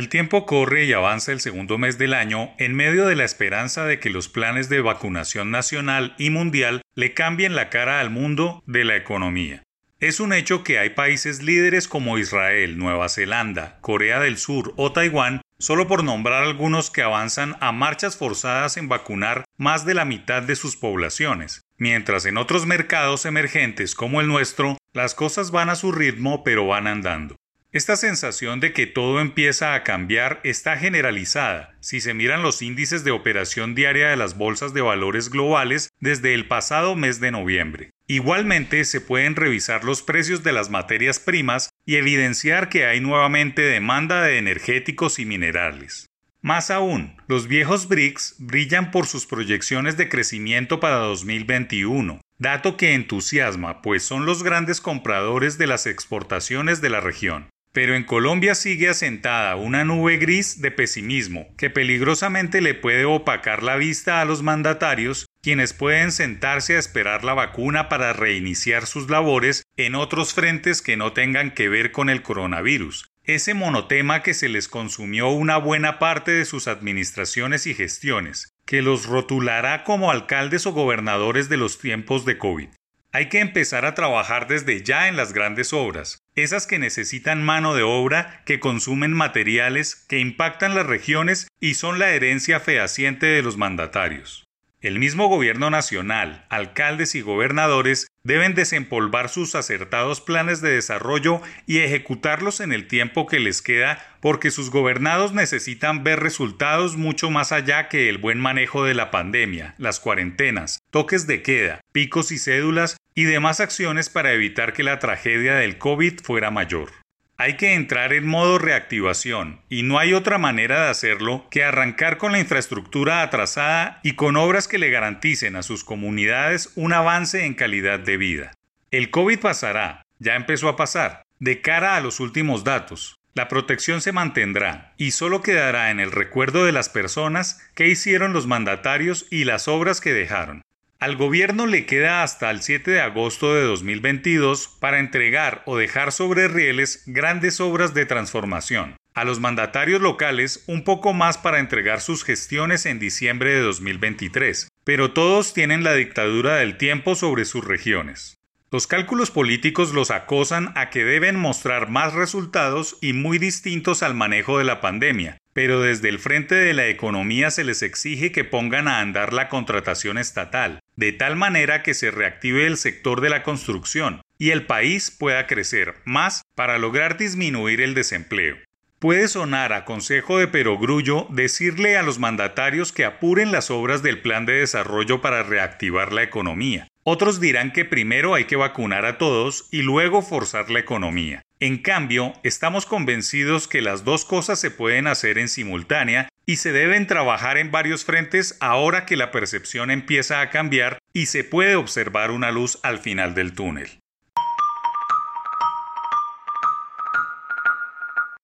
El tiempo corre y avanza el segundo mes del año en medio de la esperanza de que los planes de vacunación nacional y mundial le cambien la cara al mundo de la economía. Es un hecho que hay países líderes como Israel, Nueva Zelanda, Corea del Sur o Taiwán, solo por nombrar algunos que avanzan a marchas forzadas en vacunar más de la mitad de sus poblaciones, mientras en otros mercados emergentes como el nuestro, las cosas van a su ritmo pero van andando. Esta sensación de que todo empieza a cambiar está generalizada si se miran los índices de operación diaria de las bolsas de valores globales desde el pasado mes de noviembre. Igualmente se pueden revisar los precios de las materias primas y evidenciar que hay nuevamente demanda de energéticos y minerales. Más aún, los viejos BRICS brillan por sus proyecciones de crecimiento para 2021, dato que entusiasma, pues son los grandes compradores de las exportaciones de la región. Pero en Colombia sigue asentada una nube gris de pesimismo que peligrosamente le puede opacar la vista a los mandatarios, quienes pueden sentarse a esperar la vacuna para reiniciar sus labores en otros frentes que no tengan que ver con el coronavirus, ese monotema que se les consumió una buena parte de sus administraciones y gestiones, que los rotulará como alcaldes o gobernadores de los tiempos de COVID. Hay que empezar a trabajar desde ya en las grandes obras, esas que necesitan mano de obra, que consumen materiales, que impactan las regiones y son la herencia fehaciente de los mandatarios. El mismo gobierno nacional, alcaldes y gobernadores deben desempolvar sus acertados planes de desarrollo y ejecutarlos en el tiempo que les queda porque sus gobernados necesitan ver resultados mucho más allá que el buen manejo de la pandemia, las cuarentenas, toques de queda, picos y cédulas y demás acciones para evitar que la tragedia del COVID fuera mayor. Hay que entrar en modo reactivación y no hay otra manera de hacerlo que arrancar con la infraestructura atrasada y con obras que le garanticen a sus comunidades un avance en calidad de vida. El COVID pasará, ya empezó a pasar, de cara a los últimos datos. La protección se mantendrá y solo quedará en el recuerdo de las personas que hicieron los mandatarios y las obras que dejaron. Al gobierno le queda hasta el 7 de agosto de 2022 para entregar o dejar sobre rieles grandes obras de transformación. A los mandatarios locales un poco más para entregar sus gestiones en diciembre de 2023, pero todos tienen la dictadura del tiempo sobre sus regiones. Los cálculos políticos los acosan a que deben mostrar más resultados y muy distintos al manejo de la pandemia, pero desde el frente de la economía se les exige que pongan a andar la contratación estatal, de tal manera que se reactive el sector de la construcción y el país pueda crecer más para lograr disminuir el desempleo. Puede sonar a consejo de perogrullo decirle a los mandatarios que apuren las obras del plan de desarrollo para reactivar la economía. Otros dirán que primero hay que vacunar a todos y luego forzar la economía. En cambio, estamos convencidos que las dos cosas se pueden hacer en simultánea y se deben trabajar en varios frentes ahora que la percepción empieza a cambiar y se puede observar una luz al final del túnel.